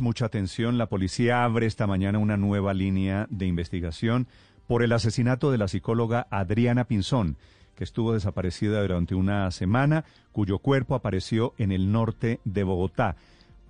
Mucha atención, la policía abre esta mañana una nueva línea de investigación por el asesinato de la psicóloga Adriana Pinzón, que estuvo desaparecida durante una semana, cuyo cuerpo apareció en el norte de Bogotá.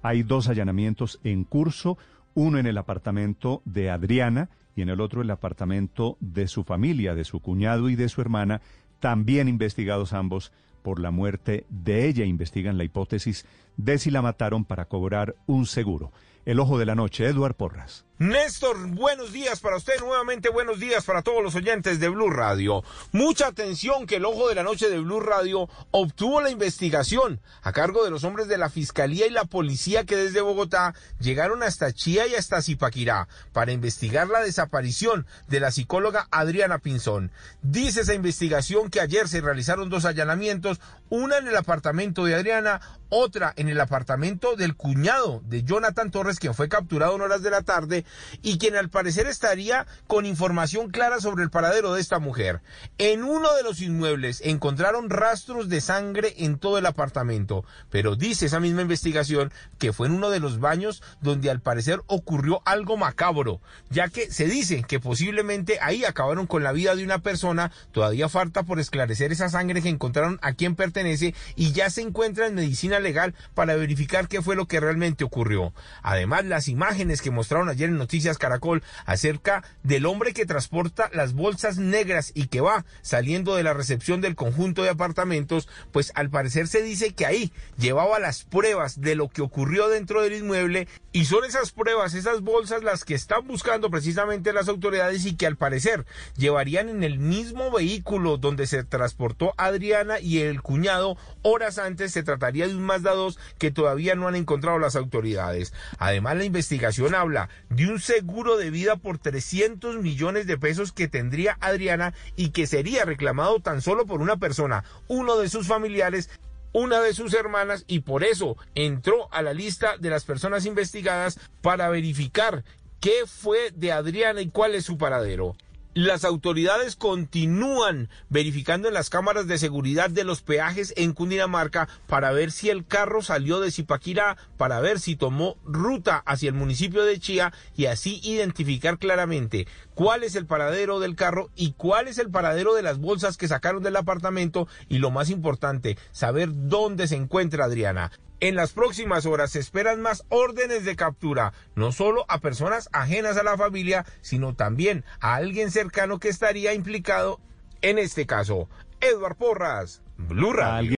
Hay dos allanamientos en curso, uno en el apartamento de Adriana y en el otro el apartamento de su familia, de su cuñado y de su hermana, también investigados ambos por la muerte de ella. Investigan la hipótesis de si la mataron para cobrar un seguro. El ojo de la noche, Eduard Porras. Néstor, buenos días para usted, nuevamente buenos días para todos los oyentes de Blue Radio. Mucha atención que el ojo de la noche de Blue Radio obtuvo la investigación a cargo de los hombres de la Fiscalía y la Policía que desde Bogotá llegaron hasta Chía y hasta Zipaquirá para investigar la desaparición de la psicóloga Adriana Pinzón. Dice esa investigación que ayer se realizaron dos allanamientos, una en el apartamento de Adriana, otra en el apartamento del cuñado de Jonathan Torres, quien fue capturado en horas de la tarde y quien al parecer estaría con información clara sobre el paradero de esta mujer. En uno de los inmuebles encontraron rastros de sangre en todo el apartamento, pero dice esa misma investigación que fue en uno de los baños donde al parecer ocurrió algo macabro, ya que se dice que posiblemente ahí acabaron con la vida de una persona, todavía falta por esclarecer esa sangre que encontraron a quién pertenece y ya se encuentra en medicina legal para verificar qué fue lo que realmente ocurrió. Además, las imágenes que mostraron ayer en Noticias Caracol acerca del hombre que transporta las bolsas negras y que va saliendo de la recepción del conjunto de apartamentos, pues al parecer se dice que ahí llevaba las pruebas de lo que ocurrió dentro del inmueble y son esas pruebas, esas bolsas las que están buscando precisamente las autoridades y que al parecer llevarían en el mismo vehículo donde se transportó Adriana y el cuñado horas antes se trataría de un Mazda 2 que todavía no han encontrado las autoridades. Además la investigación habla de un seguro de vida por 300 millones de pesos que tendría Adriana y que sería reclamado tan solo por una persona, uno de sus familiares una de sus hermanas y por eso entró a la lista de las personas investigadas para verificar qué fue de Adriana y cuál es su paradero. Las autoridades continúan verificando en las cámaras de seguridad de los peajes en Cundinamarca para ver si el carro salió de Zipaquirá, para ver si tomó ruta hacia el municipio de Chía y así identificar claramente cuál es el paradero del carro y cuál es el paradero de las bolsas que sacaron del apartamento y lo más importante, saber dónde se encuentra Adriana. En las próximas horas se esperan más órdenes de captura, no solo a personas ajenas a la familia, sino también a alguien cercano que estaría implicado en este caso. Edward Porras, Blue.